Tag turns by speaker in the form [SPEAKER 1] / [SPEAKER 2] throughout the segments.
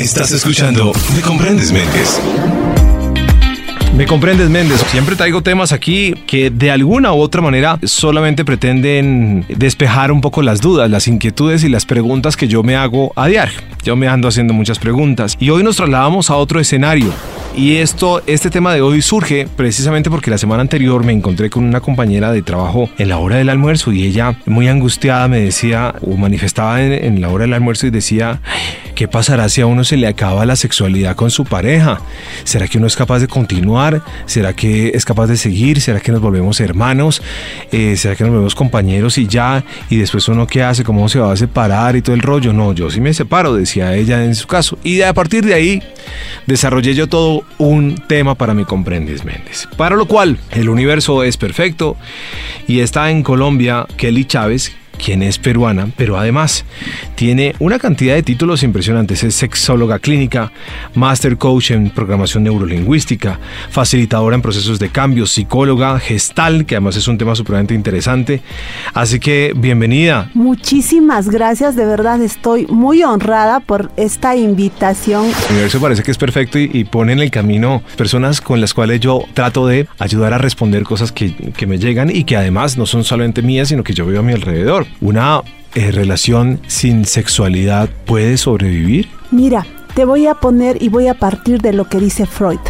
[SPEAKER 1] Estás escuchando Me Comprendes Méndez.
[SPEAKER 2] Me comprendes, Méndez. Siempre traigo temas aquí que de alguna u otra manera solamente pretenden despejar un poco las dudas, las inquietudes y las preguntas que yo me hago a diario. Yo me ando haciendo muchas preguntas y hoy nos trasladamos a otro escenario. Y esto, este tema de hoy surge precisamente porque la semana anterior me encontré con una compañera de trabajo en la hora del almuerzo y ella muy angustiada me decía o manifestaba en, la hora del almuerzo y decía, ¿qué pasará si a uno se le acaba la sexualidad con su pareja? ¿Será que uno es capaz de continuar? ¿Será que es capaz de seguir? ¿Será que nos volvemos hermanos? Eh, ¿Será que nos volvemos compañeros y ya? Y después uno qué hace, cómo se va a separar y todo el rollo. No, yo sí me separo, decía ella en su caso. Y a partir de ahí desarrollé yo todo un tema para mi comprendes Méndez. Para lo cual el universo es perfecto y está en Colombia Kelly Chávez, quien es peruana, pero además tiene una cantidad de títulos impresionantes. Es sexóloga clínica, master coach en programación neurolingüística, facilitadora en procesos de cambio, psicóloga, gestal, que además es un tema supremamente interesante. Así que bienvenida.
[SPEAKER 3] Muchísimas gracias, de verdad estoy muy honrada por esta invitación.
[SPEAKER 2] El universo parece que es perfecto y, y pone en el camino personas con las cuales yo trato de ayudar a responder cosas que, que me llegan y que además no son solamente mías, sino que yo veo a mi alrededor. Una eh, relación sin sexualidad puede sobrevivir?
[SPEAKER 3] Mira, te voy a poner y voy a partir de lo que dice Freud.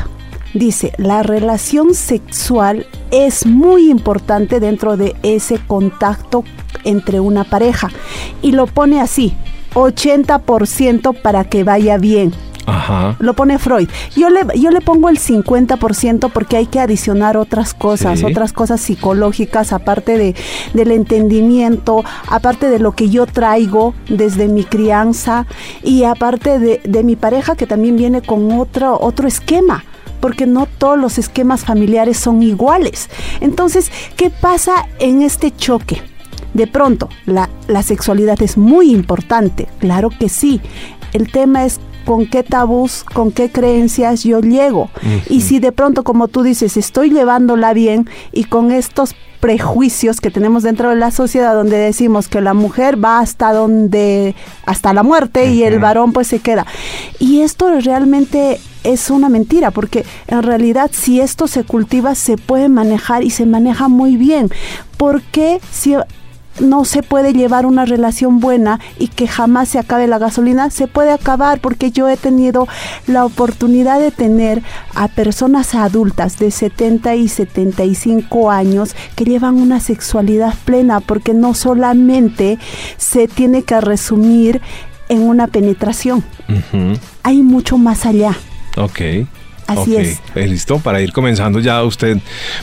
[SPEAKER 3] Dice, la relación sexual es muy importante dentro de ese contacto entre una pareja. Y lo pone así, 80% para que vaya bien.
[SPEAKER 2] Ajá.
[SPEAKER 3] Lo pone Freud. Yo le, yo le pongo el 50% porque hay que adicionar otras cosas,
[SPEAKER 2] Sí.
[SPEAKER 3] otras cosas psicológicas, aparte de, del entendimiento, aparte de lo que yo traigo desde mi crianza y aparte de, de mi pareja que también viene con otro, otro esquema porque no todos los esquemas familiares son iguales. Entonces, ¿qué pasa en este choque? De pronto, la, la sexualidad es muy importante, claro que sí. El tema es con qué tabús, con qué creencias yo llego. Y si de pronto, como tú dices, estoy llevándola bien y con estos prejuicios que tenemos dentro de la sociedad donde decimos que la mujer va hasta donde hasta la muerte y el varón pues se queda. Y esto realmente es una mentira porque en realidad si esto se cultiva se puede manejar y se maneja muy bien. Porque si no se puede llevar una relación buena y que jamás se acabe la gasolina, se puede acabar porque yo he tenido la oportunidad de tener a personas adultas de 70 y 75 años que llevan una sexualidad plena porque no solamente se tiene que resumir en una penetración, hay mucho más allá.
[SPEAKER 2] Ok.
[SPEAKER 3] Así
[SPEAKER 2] Ok.
[SPEAKER 3] es.
[SPEAKER 2] Eh, listo, para ir comenzando ya usted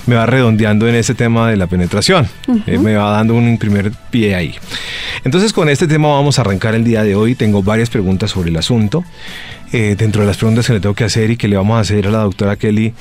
[SPEAKER 2] me va redondeando en ese tema de la penetración. Eh, me va dando un primer pie ahí. Entonces con este tema vamos a arrancar el día de hoy. Tengo varias preguntas sobre el asunto. Eh, dentro de las preguntas que le tengo que hacer y que le vamos a hacer a la doctora Kelly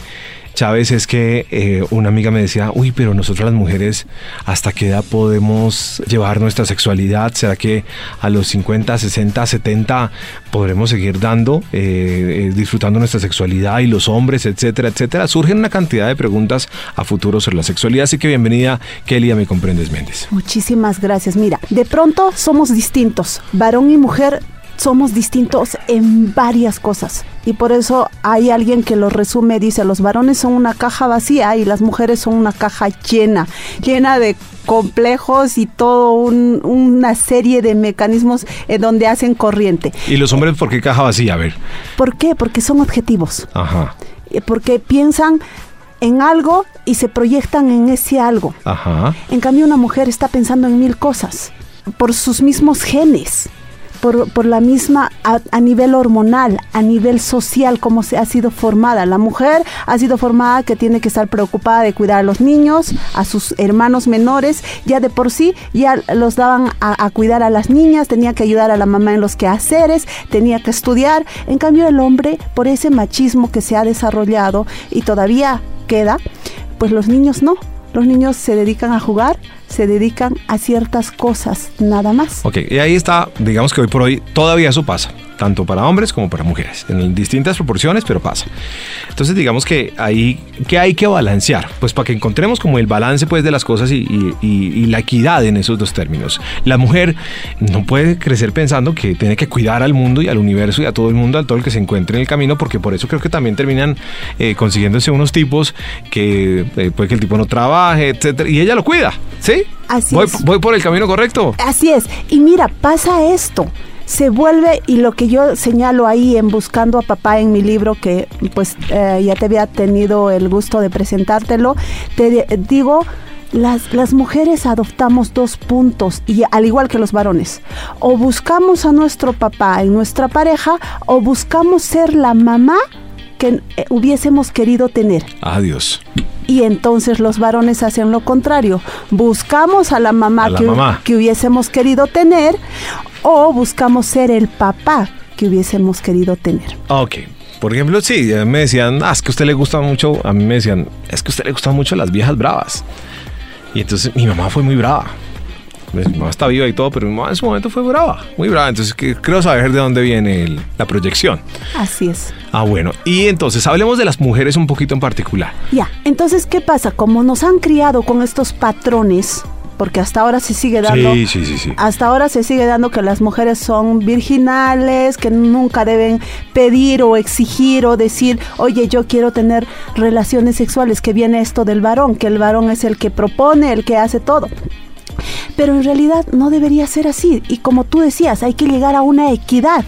[SPEAKER 2] Chávez es que eh, una amiga me decía, uy, pero nosotros las mujeres, ¿hasta qué edad podemos llevar nuestra sexualidad? ¿Será que a los 50, 60, 70 podremos seguir dando, eh, eh, disfrutando nuestra sexualidad y los hombres, etcétera, etcétera? Surgen una cantidad de preguntas a futuro sobre la sexualidad, así que bienvenida, Kelly, a Me Comprendes Méndez.
[SPEAKER 3] Muchísimas gracias. Mira, de pronto somos distintos. Varón y mujer somos distintos en varias cosas. Y por eso hay alguien que lo resume, dice, los varones son una caja vacía y las mujeres son una caja llena, llena de complejos y todo un- una serie de mecanismos en donde hacen corriente.
[SPEAKER 2] ¿Y los hombres por qué caja vacía? A ver.
[SPEAKER 3] ¿Por qué? Porque son objetivos.
[SPEAKER 2] Ajá,
[SPEAKER 3] Eh, Porque piensan en algo y se proyectan en ese algo.
[SPEAKER 2] ajá.
[SPEAKER 3] En cambio, una mujer está pensando en mil cosas, por sus mismos genes, por, por la misma, a, nivel hormonal, a nivel social, cómo se ha sido formada. La mujer ha sido formada que tiene que estar preocupada de cuidar a los niños, a sus hermanos menores, ya de por sí, ya los daban a, a cuidar a las niñas, tenía que ayudar a la mamá en los quehaceres, tenía que estudiar. En cambio, el hombre, por ese machismo que se ha desarrollado y todavía queda, pues los niños no. Los niños se dedican a jugar, se dedican a ciertas cosas, nada más.
[SPEAKER 2] Ok, y ahí está, digamos que hoy por hoy todavía eso pasa. Tanto para hombres como para mujeres, en distintas proporciones, pero pasa. Entonces digamos que ahí que hay que balancear, pues para que encontremos como el balance pues de las cosas y, y, la equidad en esos dos términos. La mujer no puede crecer pensando que tiene que cuidar al mundo y al universo y a todo el mundo, a todo el que se encuentre en el camino, porque por eso creo que también terminan eh, consiguiéndose unos tipos que eh, puede que el tipo no trabaje, etcétera, y ella lo cuida, ¿sí?
[SPEAKER 3] Así
[SPEAKER 2] voy,
[SPEAKER 3] es.
[SPEAKER 2] voy por el camino correcto.
[SPEAKER 3] Así es. Y mira, pasa esto se vuelve, y lo que yo señalo ahí en Buscando a Papá en mi libro, que pues eh, ya te había tenido el gusto de presentártelo, te digo, las, las, mujeres adoptamos dos puntos, y al igual que los varones, o buscamos a nuestro papá en nuestra pareja, o buscamos ser la mamá que eh, hubiésemos querido tener.
[SPEAKER 2] Adiós.
[SPEAKER 3] Y entonces los varones hacen lo contrario. Buscamos a la mamá, que, que hubiésemos querido tener o buscamos ser el papá que hubiésemos querido tener.
[SPEAKER 2] Ok. Por ejemplo, sí, me decían, ah, es que a usted le gusta mucho, a mí me decían, es que a usted le gustan mucho las viejas bravas. Y entonces mi mamá fue muy brava. Mi mamá está viva y todo, pero mi mamá en su momento fue brava, muy brava. Entonces creo saber de dónde viene la proyección.
[SPEAKER 3] Así es.
[SPEAKER 2] Ah, bueno. Y entonces hablemos de las mujeres un poquito en particular.
[SPEAKER 3] Ya, entonces, ¿qué pasa? Como nos han criado con estos patrones porque hasta ahora se sigue dando.
[SPEAKER 2] Sí, sí, sí,
[SPEAKER 3] Hasta ahora se sigue dando que las mujeres son virginales, que nunca deben pedir o exigir o decir, oye, yo quiero tener relaciones sexuales, que viene esto del varón, que el varón es el que propone, el que hace todo. Pero en realidad no debería ser así. Y como tú decías, hay que llegar a una equidad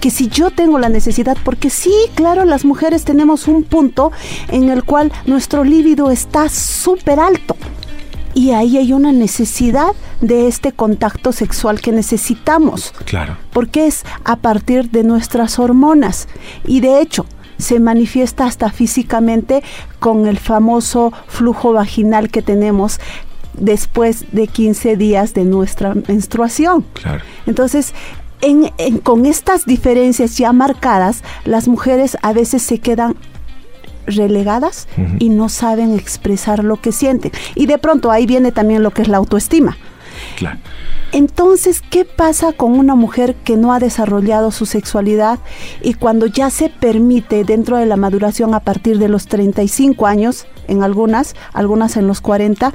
[SPEAKER 3] que si yo tengo la necesidad, porque sí, claro, las mujeres tenemos un punto en el cual nuestro líbido está súper alto y ahí hay una necesidad de este contacto sexual que necesitamos.
[SPEAKER 2] Claro.
[SPEAKER 3] Porque es a partir de nuestras hormonas. Y de hecho, se manifiesta hasta físicamente con el famoso flujo vaginal que tenemos después de 15 días de nuestra menstruación.
[SPEAKER 2] Claro.
[SPEAKER 3] Entonces, con estas diferencias ya marcadas, las mujeres a veces se quedan relegadas y no saben expresar lo que sienten. Y de pronto ahí viene también lo que es la autoestima. Entonces, ¿qué pasa con una mujer que no ha desarrollado su sexualidad y cuando ya se permite dentro de la maduración a partir de los 35 años, en algunas, algunas en los 40,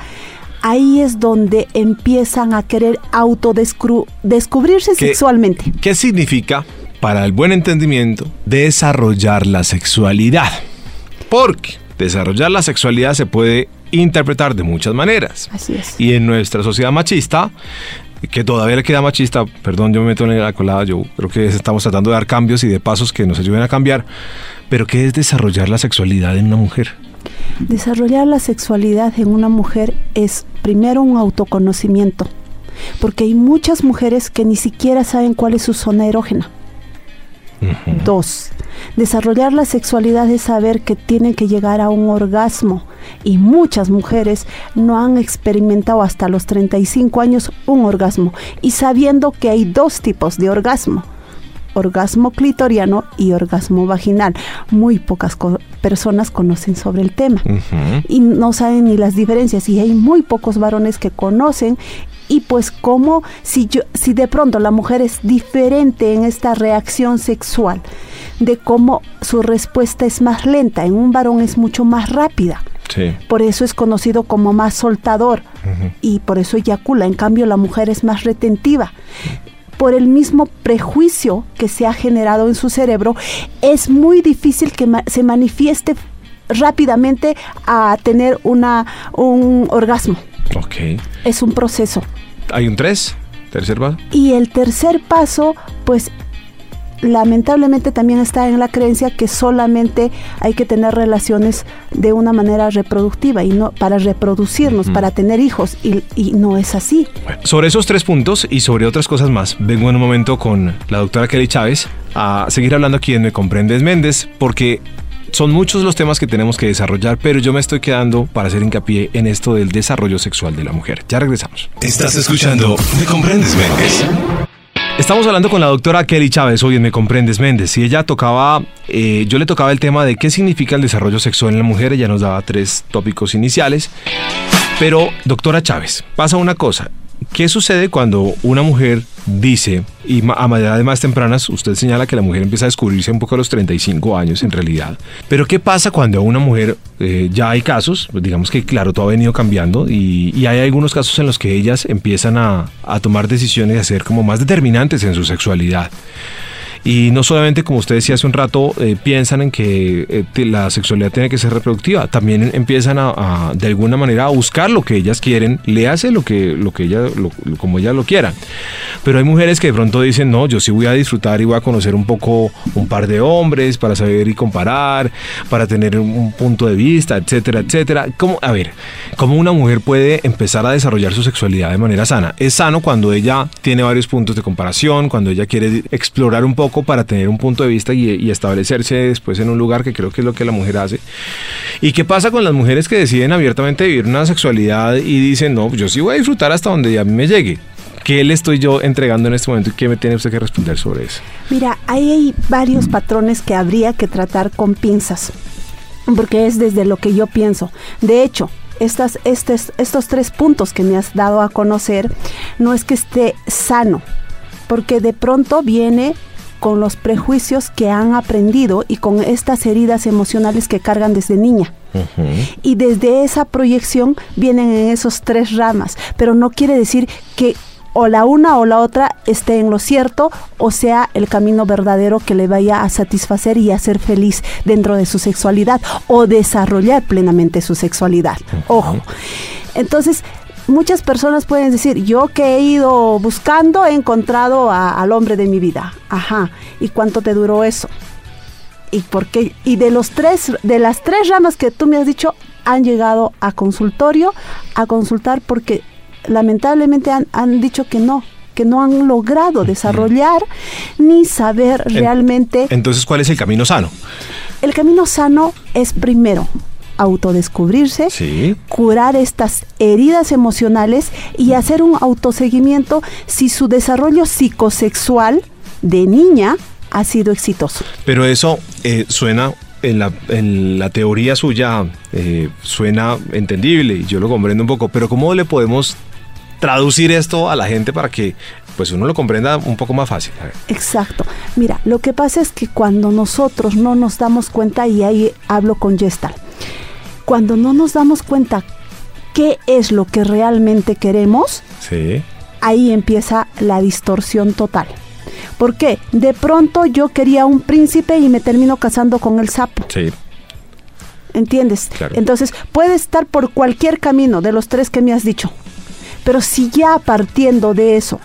[SPEAKER 3] ahí es donde empiezan a querer autodescubrirse sexualmente.
[SPEAKER 2] ¿Qué significa, para el buen entendimiento, desarrollar la sexualidad? Porque desarrollar la sexualidad se puede interpretar de muchas maneras.
[SPEAKER 3] Así es.
[SPEAKER 2] Y en nuestra sociedad machista, que todavía le queda machista, perdón, yo me meto en la colada, yo creo que estamos tratando de dar cambios y de pasos que nos ayuden a cambiar, pero ¿qué es desarrollar la sexualidad en una mujer?
[SPEAKER 3] Desarrollar la sexualidad en una mujer es primero un autoconocimiento, porque hay muchas mujeres que ni siquiera saben cuál es su zona erógena. Dos, desarrollar la sexualidad es saber que tienen que llegar a un orgasmo. Y muchas mujeres no han experimentado hasta los 35 años un orgasmo. Y sabiendo que hay dos tipos de orgasmo orgasmo clitoriano y orgasmo vaginal. Muy pocas personas conocen sobre el tema. Y no saben ni las diferencias. Y hay muy pocos varones que conocen y pues como si yo si de pronto la mujer es diferente en esta reacción sexual de cómo su respuesta es más lenta en un varón es mucho más rápida. Por eso es conocido como más soltador y por eso eyacula. En cambio la mujer es más retentiva. Por el mismo prejuicio que se ha generado en su cerebro es muy difícil que se manifieste rápidamente a tener una un orgasmo
[SPEAKER 2] Ok.
[SPEAKER 3] Es un proceso.
[SPEAKER 2] ¿Hay un tres? ¿Tercer paso?
[SPEAKER 3] Y el tercer paso, pues lamentablemente también está en la creencia que solamente hay que tener relaciones de una manera reproductiva y no para reproducirnos, para tener hijos y, y no es así.
[SPEAKER 2] sobre esos tres puntos y sobre otras cosas más, vengo en un momento con la doctora Kelly Chávez a seguir hablando aquí en Me Comprendes Méndez porque son muchos los temas que tenemos que desarrollar, pero yo me estoy quedando para hacer hincapié en esto del desarrollo sexual de la mujer. Ya regresamos.
[SPEAKER 1] Estás escuchando Me Comprendes Méndez.
[SPEAKER 2] Estamos hablando con la doctora Kelly Chávez hoy en Me Comprendes Méndez y ella tocaba, eh, yo le tocaba el tema de qué significa el desarrollo sexual en la mujer, ella nos daba tres tópicos iniciales, pero doctora Chávez, pasa una cosa, ¿qué sucede cuando una mujer dice, y a edades más tempranas, usted señala que la mujer empieza a descubrirse un poco a los 35 años en realidad, pero ¿qué pasa cuando a una mujer, eh, ya hay casos, pues digamos que claro, todo ha venido cambiando y, hay algunos casos en los que ellas empiezan a tomar decisiones y a ser como más determinantes en su sexualidad? Y no solamente, como usted decía hace un rato, eh, piensan en que eh, la sexualidad tiene que ser reproductiva, también empiezan a, de alguna manera a buscar lo que ellas quieren, le hace lo que, lo que ella, como ellas lo quieran. Pero hay mujeres que de pronto dicen, no, yo sí voy a disfrutar y voy a conocer un poco un par de hombres para saber y comparar, para tener un punto de vista, etcétera, etcétera. ¿Cómo, a ver, ¿cómo una mujer puede empezar a desarrollar su sexualidad de manera sana? Es sano cuando ella tiene varios puntos de comparación, cuando ella quiere explorar un poco para tener un punto de vista y, establecerse después en un lugar que creo que es lo que la mujer hace. ¿Y qué pasa con las mujeres que deciden abiertamente vivir una sexualidad y dicen, no, yo sí voy a disfrutar hasta donde a mí me llegue? ¿Qué le estoy yo entregando en este momento y qué me tiene usted que responder sobre eso?
[SPEAKER 3] Mira, ahí hay varios patrones que habría que tratar con pinzas, porque es desde lo que yo pienso. De hecho, estas, estos, estos tres puntos que me has dado a conocer, no es que esté sano, porque de pronto viene con los prejuicios que han aprendido y con estas heridas emocionales que cargan desde niña. Y desde esa proyección vienen en esos tres ramas, pero no quiere decir que o la una o la otra esté en lo cierto o sea el camino verdadero que le vaya a satisfacer y a ser feliz dentro de su sexualidad o desarrollar plenamente su sexualidad. Ojo. Entonces, muchas personas pueden decir, yo que he ido buscando, he encontrado al hombre de mi vida. Ajá. ¿Y cuánto te duró eso? ¿Y por qué? Y de los tres, de las tres ramas que tú me has dicho, han llegado a consultorio a consultar porque lamentablemente han, han dicho que no, que no han logrado desarrollar ni saber realmente.
[SPEAKER 2] Entonces, ¿cuál es el camino sano?
[SPEAKER 3] El camino sano es primero autodescubrirse, curar estas heridas emocionales y hacer un autoseguimiento si su desarrollo psicosexual de niña ha sido exitoso.
[SPEAKER 2] Pero eso eh, suena en la, en la, teoría suya eh, suena entendible y yo lo comprendo un poco, pero ¿cómo le podemos traducir esto a la gente para que pues uno lo comprenda un poco más fácil?
[SPEAKER 3] Exacto. Mira, lo que pasa es que cuando nosotros no nos damos cuenta, y ahí hablo con Gestalt, cuando no nos damos cuenta qué es lo que realmente queremos, ahí empieza la distorsión total. ¿Por qué? De pronto yo quería un príncipe y me termino casando con el sapo.
[SPEAKER 2] Sí.
[SPEAKER 3] ¿Entiendes? Entonces puede estar por cualquier camino de los tres que me has dicho. Pero si ya partiendo de eso,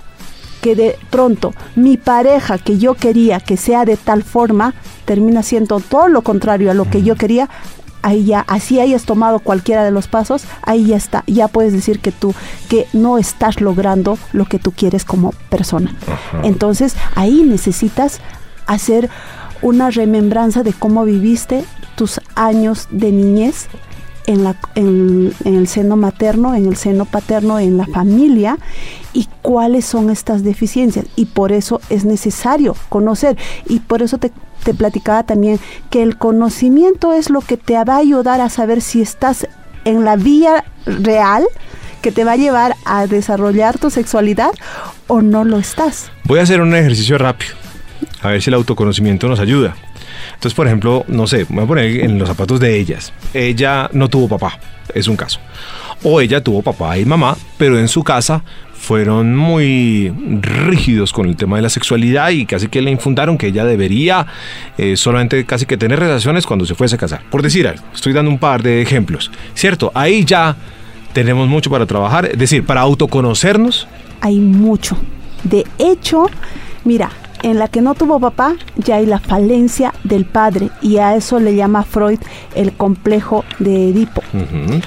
[SPEAKER 3] que de pronto mi pareja que yo quería que sea de tal forma, termina siendo todo lo contrario a lo que yo quería, ahí ya, así hayas tomado cualquiera de los pasos, ahí ya está, ya puedes decir que tú, que no estás logrando lo que tú quieres como persona. Entonces, ahí necesitas hacer una remembranza de cómo viviste tus años de niñez en, la, en, el seno materno, en el seno paterno, en la familia y cuáles son estas deficiencias. Y por eso es necesario conocer. Y por eso te, te platicaba también que el conocimiento es lo que te va a ayudar a saber si estás en la vía real que te va a llevar a desarrollar tu sexualidad o no lo estás.
[SPEAKER 2] Voy a hacer un ejercicio rápido, a ver si el autoconocimiento nos ayuda. Entonces, por ejemplo, no sé, me voy a poner en los zapatos de ellas. Ella no tuvo papá, es un caso. O ella tuvo papá y mamá, pero en su casa fueron muy rígidos con el tema de la sexualidad y casi que le infundaron que ella debería eh, solamente casi que tener relaciones cuando se fuese a casar. Por decir algo, estoy dando un par de ejemplos. ¿Cierto? Ahí ya tenemos mucho para trabajar, es decir, para autoconocernos.
[SPEAKER 3] Hay mucho. De hecho, mira, en la que no tuvo papá, ya hay la falencia del padre y a eso le llama Freud el complejo de Edipo.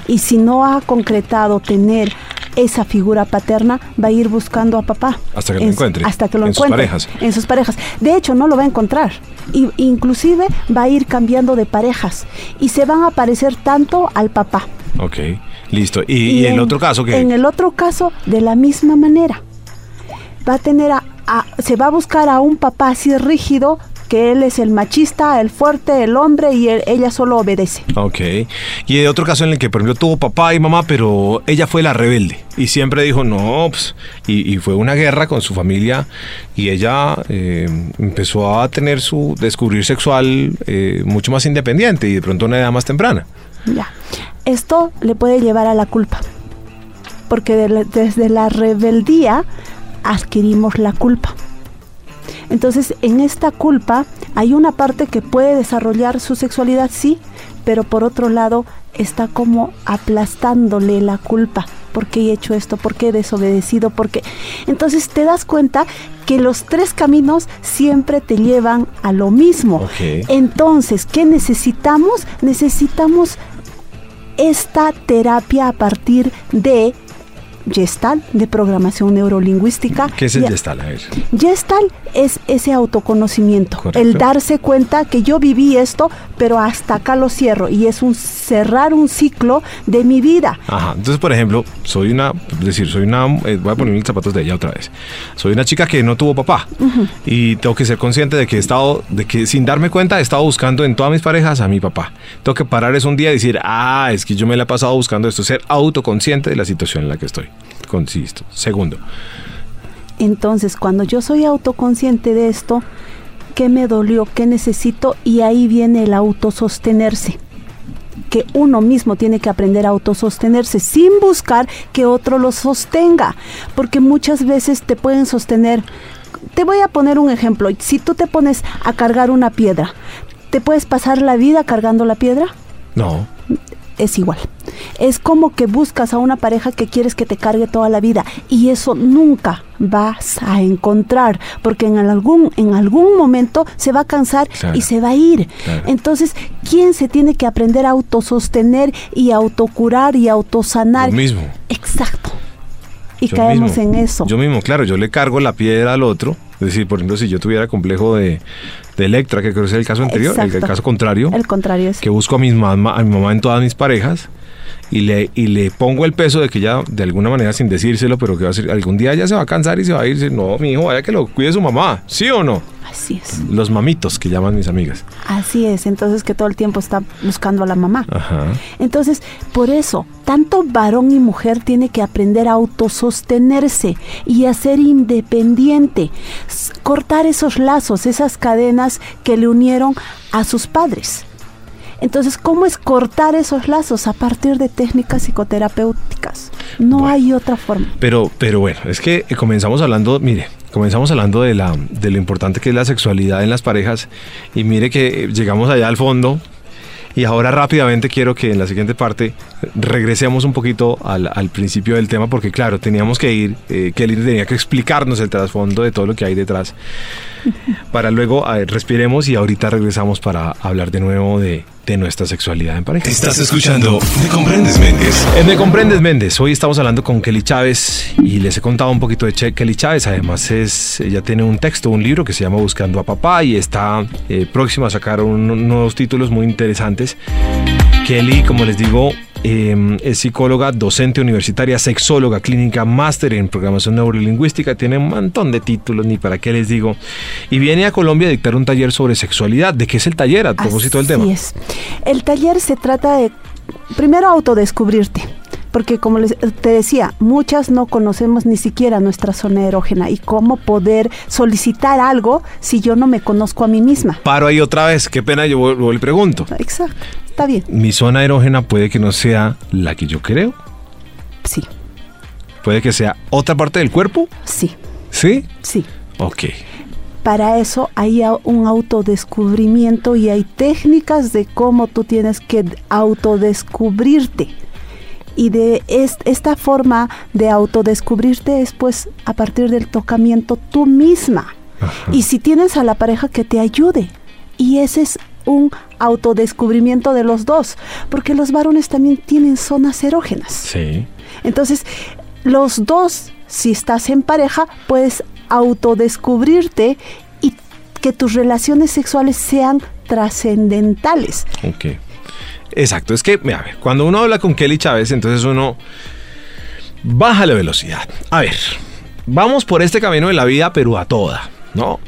[SPEAKER 3] Y si no ha concretado tener esa figura paterna, va a ir buscando a papá.
[SPEAKER 2] Hasta que lo encuentre.
[SPEAKER 3] Hasta que lo en encuentre. Sus parejas. En sus parejas. De hecho, no lo va a encontrar. Y, inclusive va a ir cambiando de parejas. Y se van a parecer tanto al papá.
[SPEAKER 2] Ok, listo. ¿Y, en, el otro caso qué?
[SPEAKER 3] En el otro caso, de la misma manera. Va a tener a se va a buscar a un papá así rígido, que él es el machista, el fuerte, el hombre y él- ella solo obedece.
[SPEAKER 2] Ok. Y de otro caso en el que, por ejemplo, tuvo papá y mamá, pero ella fue la rebelde. Y siempre dijo, no, pues, y, y fue una guerra con su familia. Y ella eh, empezó a tener su descubrir sexual eh, mucho más independiente y de pronto una edad más temprana.
[SPEAKER 3] Ya. Esto le puede llevar a la culpa. Porque de desde la rebeldía adquirimos la culpa. Entonces, en esta culpa hay una parte que puede desarrollar su sexualidad, sí, pero por otro lado está como aplastándole la culpa. ¿Por qué he hecho esto? ¿Por qué he desobedecido? ¿Por qué? Entonces te das cuenta que los tres caminos siempre te llevan a lo mismo. Entonces, ¿qué necesitamos? Necesitamos esta terapia a partir de Gestalt, de programación neurolingüística.
[SPEAKER 2] ¿Qué es el gestal? A ver.
[SPEAKER 3] Gestalt es ese autoconocimiento,
[SPEAKER 2] Correcto.
[SPEAKER 3] el darse cuenta que yo viví esto, pero hasta acá lo cierro y es un cerrar un ciclo de mi vida.
[SPEAKER 2] Ajá. Entonces, por ejemplo, soy una, es decir, soy una, eh, voy a poner los zapatos de ella otra vez. Soy una chica que no tuvo papá y tengo que ser consciente de que he estado, de que sin darme cuenta he estado buscando en todas mis parejas a mi papá. Tengo que parar es un día y decir, ah, es que yo me la he pasado buscando esto, ser autoconsciente de la situación en la que estoy. Consisto. Segundo,
[SPEAKER 3] Entonces, cuando yo soy autoconsciente de esto, ¿qué me dolió? ¿Qué necesito? Y ahí viene el autosostenerse. Que uno mismo tiene que aprender a autosostenerse sin buscar que otro lo sostenga. Porque muchas veces te pueden sostener. Te voy a poner un ejemplo. Si tú te pones a cargar una piedra, ¿te puedes pasar la vida cargando la piedra?
[SPEAKER 2] no.
[SPEAKER 3] Es igual. Es como que buscas a una pareja que quieres que te cargue toda la vida y eso nunca vas a encontrar porque en algún en algún momento se va a cansar
[SPEAKER 2] Claro.
[SPEAKER 3] y se va a ir.
[SPEAKER 2] Claro.
[SPEAKER 3] Entonces, ¿quién se tiene que aprender a autosostener y autocurar y autosanar?
[SPEAKER 2] Yo mismo.
[SPEAKER 3] Exacto. Y
[SPEAKER 2] Yo
[SPEAKER 3] caemos
[SPEAKER 2] mismo.
[SPEAKER 3] en eso.
[SPEAKER 2] Yo mismo, claro, yo le cargo la piedra al otro. Es decir, por ejemplo, si yo tuviera complejo de, de Electra, que creo que es el caso anterior, el, caso contrario,
[SPEAKER 3] El contrario es
[SPEAKER 2] que busco a, mis mamá, a mi mamá en todas mis parejas y le, y le pongo el peso de que ya, de alguna manera, sin decírselo, pero que va a ser, algún día ya se va a cansar y se va a ir. No, mi hijo, vaya que lo cuide su mamá, ¿sí o no?
[SPEAKER 3] así es.
[SPEAKER 2] Los mamitos que llaman mis amigas.
[SPEAKER 3] Así es, entonces que todo el tiempo está buscando a la mamá.
[SPEAKER 2] Ajá.
[SPEAKER 3] Entonces, por eso, tanto varón y mujer tiene que aprender a autosostenerse y a ser independiente, cortar esos lazos, esas cadenas que le unieron a sus padres. Entonces, ¿cómo es cortar esos lazos? A partir de técnicas psicoterapéuticas. No
[SPEAKER 2] Bueno.
[SPEAKER 3] hay otra forma.
[SPEAKER 2] Pero, pero bueno, es que eh, comenzamos hablando, mire, comenzamos hablando de, la, de lo importante que es la sexualidad en las parejas y mire que eh, llegamos allá al fondo y ahora rápidamente quiero que en la siguiente parte eh, regresemos un poquito al, al principio del tema porque claro, teníamos que ir, eh, Kelly tenía que explicarnos el trasfondo de todo lo que hay detrás. Para luego a ver, respiremos y ahorita regresamos para hablar de nuevo de, de nuestra sexualidad en pareja.
[SPEAKER 1] Estás escuchando Me Comprendes Méndez.
[SPEAKER 2] En Me Comprendes Méndez, hoy estamos hablando con Kelly Chávez y les he contado un poquito de Che- Kelly Chávez. Además, es, ella tiene un texto, un libro que se llama Buscando a Papá y está eh, próxima a sacar un- nuevos títulos muy interesantes. Kelly, como les digo, eh, es psicóloga, docente universitaria, sexóloga clínica, máster en programación neurolingüística, tiene un montón de títulos, ni para qué les digo. Y viene a Colombia a dictar un taller sobre sexualidad. ¿De qué es el taller a propósito del tema?
[SPEAKER 3] Es. El taller se trata de, primero, autodescubrirte. Porque como les, te decía, muchas no conocemos ni siquiera nuestra zona erógena y cómo poder solicitar algo si yo no me conozco a mí misma.
[SPEAKER 2] Paro ahí otra vez, qué pena, yo vuelvo y pregunto.
[SPEAKER 3] Exacto, está bien,
[SPEAKER 2] Mi zona erógena puede que no sea la que yo creo,
[SPEAKER 3] sí,
[SPEAKER 2] puede que sea otra parte del cuerpo,
[SPEAKER 3] sí,
[SPEAKER 2] ¿sí?
[SPEAKER 3] sí.
[SPEAKER 2] Ok.
[SPEAKER 3] Para eso hay un autodescubrimiento y hay técnicas de cómo tú tienes que autodescubrirte. Y de es- esta forma de autodescubrirte es pues a partir del tocamiento tú misma.
[SPEAKER 2] Ajá.
[SPEAKER 3] Y si tienes a la pareja que te ayude. Y ese es un autodescubrimiento de los dos. Porque los varones también tienen zonas erógenas.
[SPEAKER 2] Sí.
[SPEAKER 3] Entonces, los dos, si estás en pareja, puedes autodescubrirte y que tus relaciones sexuales sean trascendentales.
[SPEAKER 2] Exacto. Es que, a cuando uno habla con Kelly Chávez, entonces uno baja la velocidad. A ver, vamos por este camino de la vida, pero a toda. ¿No?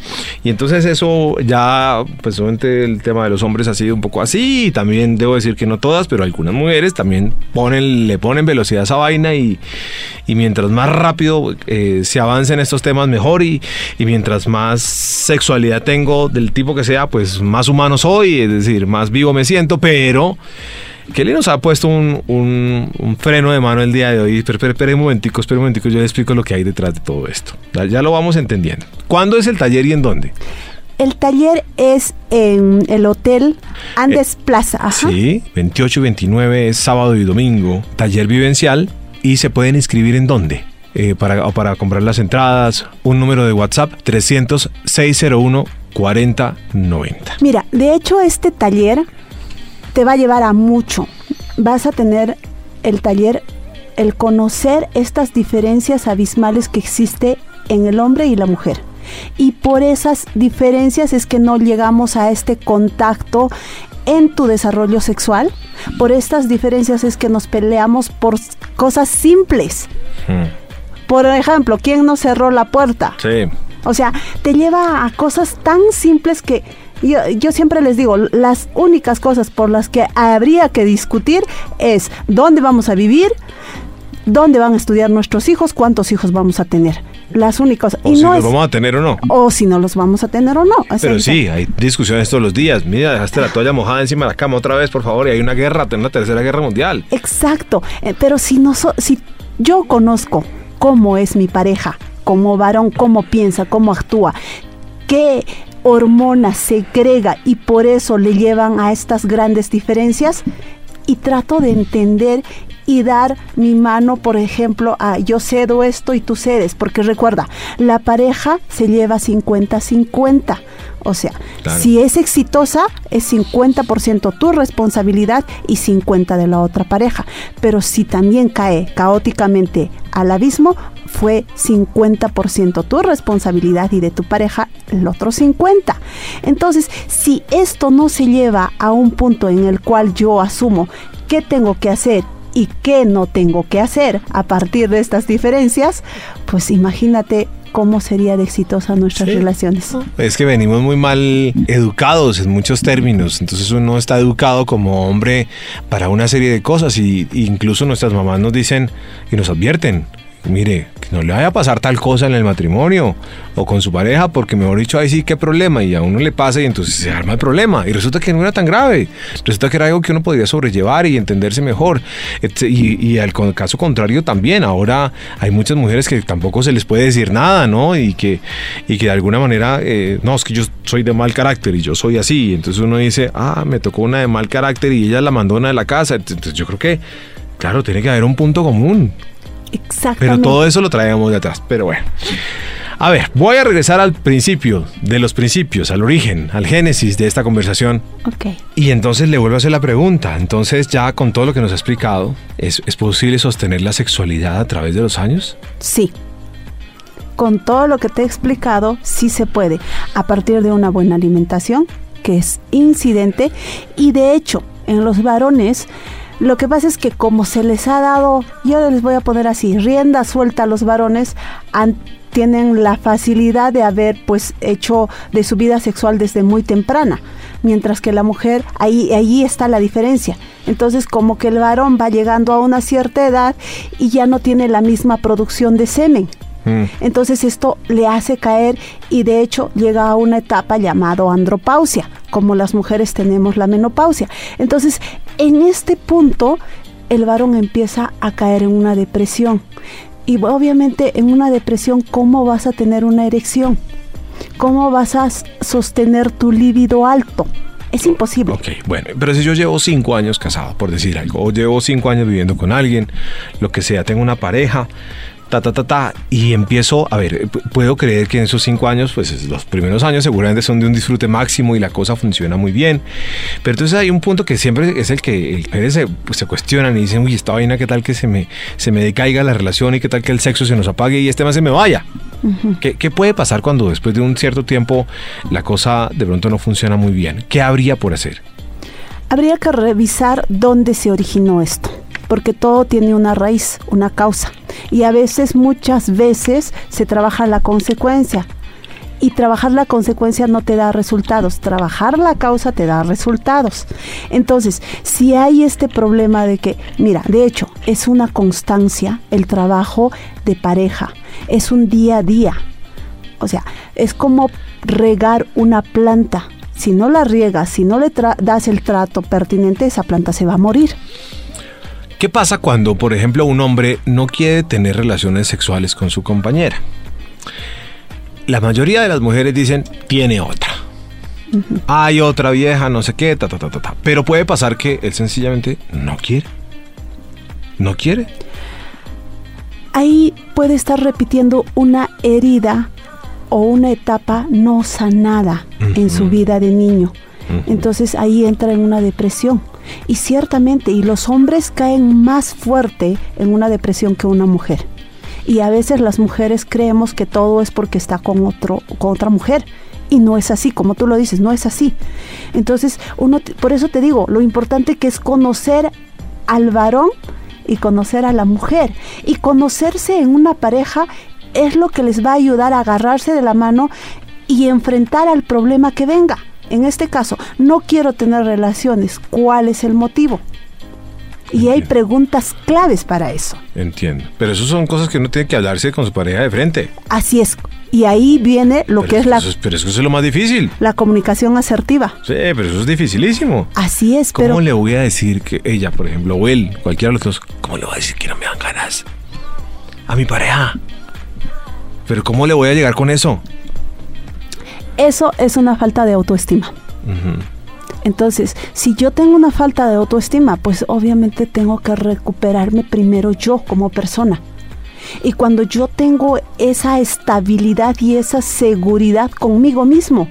[SPEAKER 2] Y entonces eso ya, pues obviamente el tema de los hombres ha sido un poco así, y también debo decir que no todas, pero algunas mujeres también ponen, le ponen velocidad a esa vaina y, y mientras más rápido eh, se avance en estos temas mejor y, y mientras más sexualidad tengo del tipo que sea, pues más humano soy, es decir, más vivo me siento, pero... Kelly nos ha puesto un, un- un freno de mano el día de hoy. Espera un momentico, espera un momentico, yo le explico lo que hay detrás de todo esto. Ya- lo vamos entendiendo. ¿Cuándo es el taller y en dónde?
[SPEAKER 3] El taller es en el Hotel Andes Plaza. Ajá.
[SPEAKER 2] Eh, Sí, 28 y 29 es sábado y domingo, taller vivencial y se pueden inscribir en dónde. Eh, para, o para comprar las entradas, un número de WhatsApp 300 601 4090.
[SPEAKER 3] Mira, de hecho este taller te va a llevar a mucho. Vas a tener el taller, el conocer estas diferencias abismales que existe en el hombre y la mujer. Y por esas diferencias es que no llegamos a este contacto en tu desarrollo sexual. Por estas diferencias es que nos peleamos por cosas simples. Por ejemplo, ¿quién no cerró la puerta?
[SPEAKER 2] Sí.
[SPEAKER 3] O sea, te lleva a cosas tan simples que yo, yo siempre les digo, las únicas cosas por las que habría que discutir es dónde vamos a vivir, dónde van a estudiar nuestros hijos, cuántos hijos vamos a tener. Las únicas.
[SPEAKER 2] O
[SPEAKER 3] y
[SPEAKER 2] si
[SPEAKER 3] no
[SPEAKER 2] los
[SPEAKER 3] es,
[SPEAKER 2] vamos a tener o no.
[SPEAKER 3] o si no los vamos a tener o no.
[SPEAKER 2] Pero sí, hay discusiones todos los días. Mira, dejaste la toalla mojada encima de la cama otra vez, por favor, y hay una guerra, una tercera guerra mundial.
[SPEAKER 3] Exacto, eh, pero si, no so- si yo conozco cómo es mi pareja, como varón, cómo piensa, cómo actúa, qué hormonas segrega y por eso le llevan a estas grandes diferencias, y trato de entender y dar mi mano, por ejemplo, a yo cedo esto y tú cedes, porque recuerda, la pareja se lleva 50-50. O sea,
[SPEAKER 2] Claro.
[SPEAKER 3] si es exitosa, es 50% tu responsabilidad y 50% de la otra pareja. Pero si también cae caóticamente al abismo, fue 50% tu responsabilidad y de tu pareja el otro 50%. Entonces, si esto no se lleva a un punto en el cual yo asumo qué tengo que hacer y qué no tengo que hacer a partir de estas diferencias, pues imagínate cómo sería de exitosa nuestras
[SPEAKER 2] Sí.
[SPEAKER 3] relaciones.
[SPEAKER 2] Es que venimos muy mal educados en muchos términos, entonces uno está educado como hombre para una serie de cosas y y incluso nuestras mamás nos dicen y nos advierten, mire, no le vaya a pasar tal cosa en el matrimonio o con su pareja porque mejor dicho ahí sí qué problema y a uno le pasa y entonces se arma el problema y resulta que no era tan grave, resulta que era algo que uno podría sobrellevar y entenderse mejor y, y al caso contrario también, ahora hay muchas mujeres que tampoco se les puede decir nada, ¿no? Y que, y que de alguna manera, eh, no, es que yo soy de mal carácter y yo soy así, entonces uno dice, ah, me tocó una de mal carácter y ella la mandó de la casa, entonces yo creo que, claro, tiene que haber un punto común,
[SPEAKER 3] Exactamente.
[SPEAKER 2] pero todo eso lo traíamos de atrás. Pero bueno. A ver, voy a regresar al principio, de los principios, al origen, al génesis de esta conversación.
[SPEAKER 3] Ok.
[SPEAKER 2] Y entonces le vuelvo a hacer la pregunta. Entonces, ya con todo lo que nos ha explicado, ¿es, es posible sostener la sexualidad a través de los años?
[SPEAKER 3] Sí. Con todo lo que te he explicado, sí se puede, a partir de una buena alimentación, que es incidente, y de hecho, en los varones, lo que pasa es que como se les ha dado, yo les voy a poner así, rienda suelta a los varones, tienen la facilidad de haber pues hecho de su vida sexual desde muy temprana, mientras que la mujer, ahí, ahí está la diferencia. Entonces como que el varón va llegando a una cierta edad y ya no tiene la misma producción de semen.
[SPEAKER 2] Mm.
[SPEAKER 3] Entonces esto le hace caer y de hecho llega a una etapa llamado andropausia, como las mujeres tenemos la menopausia. Entonces en este punto el varón empieza a caer en una depresión. Y obviamente en una depresión, ¿cómo vas a tener una erección? ¿Cómo vas a sostener tu líbido alto? Es imposible.
[SPEAKER 2] Ok, bueno, pero si yo llevo cinco años casado, por decir algo, o llevo cinco años viviendo con alguien, lo que sea, tengo una pareja, ta, ta, ta, ta, y empiezo, a ver, p- puedo creer que en esos cinco años, pues es- los primeros años seguramente son de un disfrute máximo y la cosa funciona muy bien, pero entonces hay un punto que siempre es el que el mujeres se, pues, se cuestionan y dicen, uy, esta vaina, ¿qué tal que se me, se me decaiga la relación y qué tal que el sexo se nos apague y este más se me vaya? ¿Qué, qué puede pasar cuando después de un cierto tiempo la cosa de pronto no funciona muy bien? ¿Qué habría por hacer?
[SPEAKER 3] Habría que revisar dónde se originó esto, porque todo tiene una raíz, una causa. Y a veces, muchas veces, se trabaja la consecuencia. y trabajar la consecuencia no te da resultados, trabajar la causa te da resultados. Entonces, si hay este problema de que, mira, de hecho, es una constancia el trabajo de pareja, es un día a día. O sea, es como regar una planta. Si no la riegas, si no le das el trato pertinente, esa planta se va a morir.
[SPEAKER 2] ¿Qué pasa cuando, por ejemplo, un hombre no quiere tener relaciones sexuales con su compañera? La mayoría de las mujeres dicen, tiene otra. Hay otra vieja, no sé qué, ta, ta, ta, ta, ta. Pero puede pasar que él sencillamente no quiere. No quiere.
[SPEAKER 3] Ahí puede estar repitiendo una herida o una etapa no sanada en su vida de niño. Entonces ahí entra en una depresión. Y ciertamente, y los hombres caen más fuerte en una depresión que una mujer. Y a veces las mujeres creemos que todo es porque está con, otro, con otra mujer. Y no es así, como tú lo dices, no es así. Entonces, uno, por eso te digo, lo importante que es conocer al varón y conocer a la mujer. Y conocerse en una pareja es lo que les va a ayudar a agarrarse de la mano y enfrentar al problema que venga. En este caso, no quiero tener relaciones. ¿Cuál es el motivo? Y hay preguntas claves para eso.
[SPEAKER 2] Entiendo. Pero eso son cosas que uno tiene que hablarse con su pareja de frente.
[SPEAKER 3] Así es. Y ahí viene lo que es la...
[SPEAKER 2] pero eso es lo más difícil.
[SPEAKER 3] La comunicación asertiva.
[SPEAKER 2] Sí, pero eso es dificilísimo.
[SPEAKER 3] Así es,
[SPEAKER 2] ¿Cómo pero... le voy a decir que ella, por ejemplo, o él, cualquiera de los dos, ¿cómo le voy a decir que no me dan ganas? A mi pareja. Pero ¿cómo le voy a llegar con eso?
[SPEAKER 3] Eso es una falta de autoestima. Entonces, si yo tengo una falta de autoestima, pues obviamente tengo que recuperarme primero yo como persona. Y cuando yo tengo esa estabilidad y esa seguridad conmigo mismo,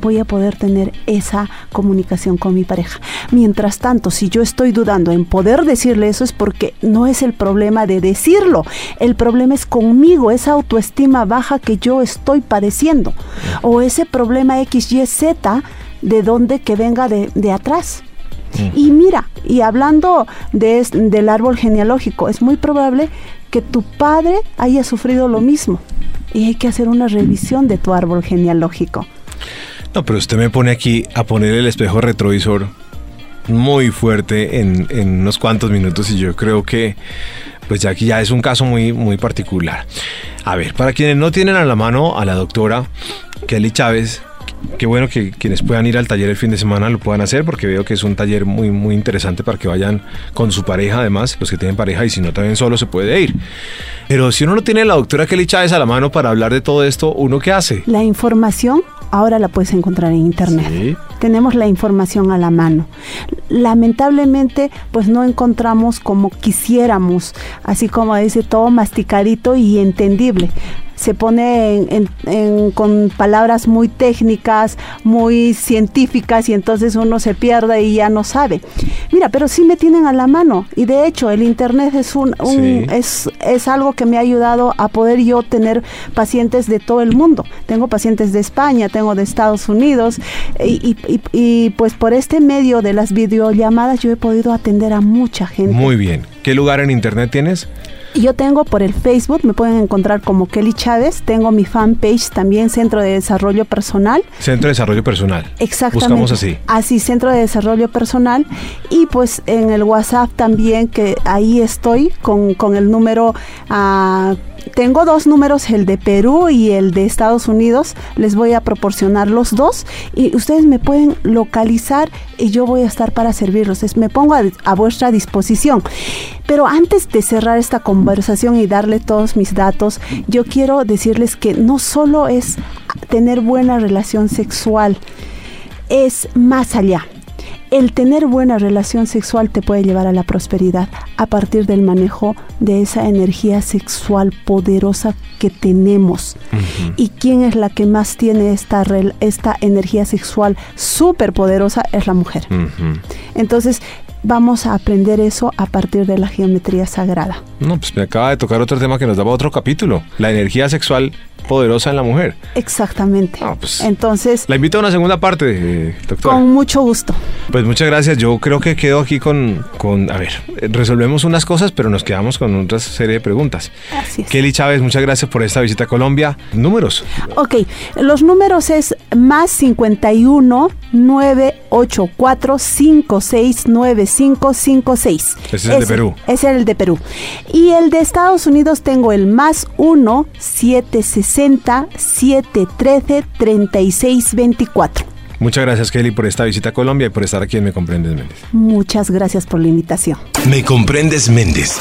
[SPEAKER 3] voy a poder tener esa comunicación con mi pareja. Mientras tanto, si yo estoy dudando en poder decirle eso es porque no es el problema de decirlo, el problema es conmigo, esa autoestima baja que yo estoy padeciendo o ese problema XYZ de donde que venga de, atrás. Y mira, y hablando de, del árbol genealógico, es muy probable que tu padre haya sufrido lo mismo. Y hay que hacer una revisión de tu árbol genealógico.
[SPEAKER 2] No, pero usted me pone aquí a poner el espejo retrovisor muy fuerte en, unos cuantos minutos y yo creo que pues ya aquí ya es un caso muy, muy particular. A ver, para quienes no tienen a la mano a la doctora Kelly Chávez, qué bueno que quienes puedan ir al taller el fin de semana lo puedan hacer porque veo que es un taller muy muy interesante para que vayan con su pareja además, los que tienen pareja y si no también solo se puede ir. Pero si uno no tiene a la doctora Kelly Chávez a la mano para hablar de todo esto, ¿uno qué hace?
[SPEAKER 3] La información ahora la puedes encontrar en internet. Tenemos la información a la mano. Lamentablemente, pues no encontramos como quisiéramos, así como dice todo masticadito y entendible se pone con palabras muy técnicas, muy científicas y entonces uno se pierde y ya no sabe. Mira, pero sí me tienen a la mano y de hecho el internet es un, es, es algo que me ha ayudado a poder yo tener pacientes de todo el mundo. Tengo pacientes de España, tengo de Estados Unidos y, y, y pues por este medio de las videollamadas yo he podido atender a mucha gente.
[SPEAKER 2] Muy bien. ¿Qué lugar en internet tienes?
[SPEAKER 3] Yo tengo por el Facebook, me pueden encontrar como Kelly Chávez. Tengo mi fanpage también, Centro de Desarrollo Personal.
[SPEAKER 2] Centro de Desarrollo Personal.
[SPEAKER 3] Exactamente.
[SPEAKER 2] Buscamos así.
[SPEAKER 3] Así, Centro de Desarrollo Personal. Y pues en el WhatsApp también, que ahí estoy con, con el número a tengo dos números, el de Perú y el de Estados Unidos. Les voy a proporcionar los dos y ustedes me pueden localizar y yo voy a estar para servirlos. me pongo a, vuestra disposición. Pero antes de cerrar esta conversación y darle todos mis datos, yo quiero decirles que no solo es tener buena relación sexual, es más allá el tener buena relación sexual te puede llevar a la prosperidad a partir del manejo de esa energía sexual poderosa que tenemos. ¿Y quién es la que más tiene esta, esta energía sexual súper poderosa? Es la mujer. Entonces, vamos a aprender eso a partir de la geometría sagrada.
[SPEAKER 2] No, pues me acaba de tocar otro tema que nos daba otro capítulo, la energía sexual poderosa en la mujer.
[SPEAKER 3] Exactamente.
[SPEAKER 2] Pues, Entonces, la invito a una segunda parte, eh, doctora.
[SPEAKER 3] Con mucho gusto.
[SPEAKER 2] Pues muchas gracias. Yo creo que quedo aquí con, con, a ver, resolvemos unas cosas, pero nos quedamos con otra serie de preguntas.
[SPEAKER 3] Así es.
[SPEAKER 2] Kelly Chávez, muchas gracias por esta visita a Colombia. Números.
[SPEAKER 3] Ok, los números es más 51 984 569556.
[SPEAKER 2] Ese es el de Perú.
[SPEAKER 3] Ese es el de Perú. Y el de Estados Unidos tengo el más 1 760 713 3624.
[SPEAKER 2] Muchas gracias, Kelly, por esta visita a Colombia y por estar aquí en Me Comprendes Méndez.
[SPEAKER 3] Muchas gracias por la invitación.
[SPEAKER 1] Me Comprendes Méndez.